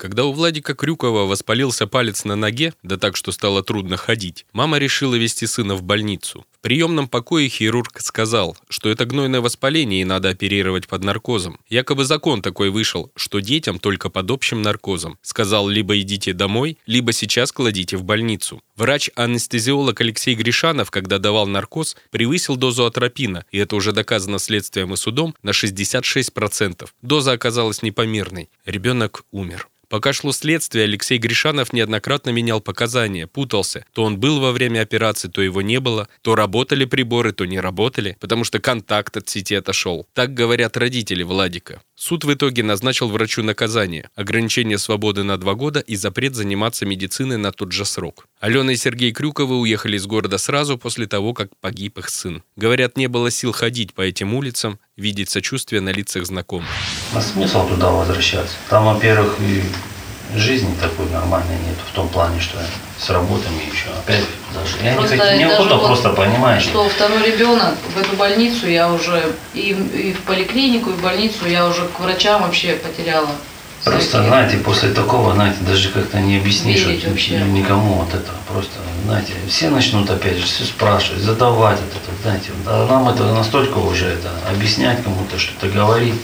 Когда у Владика Крюкова воспалился палец на ноге, да так, что стало трудно ходить, мама решила вести сына в больницу. В приемном покое хирург сказал, что это гнойное воспаление и надо оперировать под наркозом. Якобы закон такой вышел, что детям только под общим наркозом. Сказал, либо идите домой, либо сейчас кладите в больницу. Врач-анестезиолог Алексей Гришанов, когда давал наркоз, превысил дозу атропина, и это уже доказано следствием и судом, на 66%. Доза оказалась непомерной. Ребенок умер. Пока шло следствие, Алексей Гришанов неоднократно менял показания, путался. То он был во время операции, то его не было. То работали приборы, то не работали, потому что контакт от сети отошел. Так говорят родители Владика. Суд в итоге назначил врачу наказание – ограничение свободы на два года и запрет заниматься медициной на тот же срок. Алена и Сергей Крюковы уехали из города сразу после того, как погиб их сын. Говорят, не было сил ходить по этим улицам, видеть сочувствие на лицах знакомых. А смысл туда возвращаться? Там, во-первых, и жизни такой нормальной нет в том плане, что с работами еще опять даже. Я Просто не, хочу- даже неохота вот, просто понимаешь. Что второй ребенок в эту больницу я уже и, и в поликлинику, и в больницу я уже к врачам вообще потеряла. Просто, знаете, после такого, знаете, даже как-то не объяснишь Верить вообще. никому вот это. Просто, знаете, все начнут опять же все спрашивать, задавать вот это, знаете. А нам это настолько уже это объяснять кому-то, что-то говорить.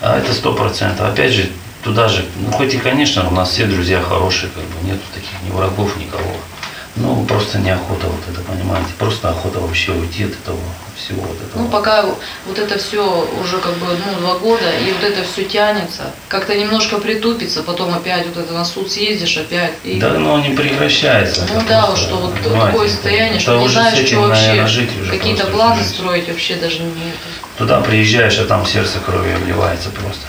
А это сто процентов. Опять же, туда же, ну хоть и, конечно, у нас все друзья хорошие, как бы нету таких ни врагов, никого. Просто неохота вот это, понимаете, просто охота вообще уйти от этого всего вот этого. Ну, пока вот это все уже как бы ну, два года, и вот это все тянется, как-то немножко притупится, потом опять вот это на суд съездишь опять. И... Да, но не прекращается. Ну да, просто, что вот понимаете, такое состояние, это что не знаешь, что вообще, какие-то планы жить. строить вообще даже не. Туда приезжаешь, а там сердце кровью обливается просто.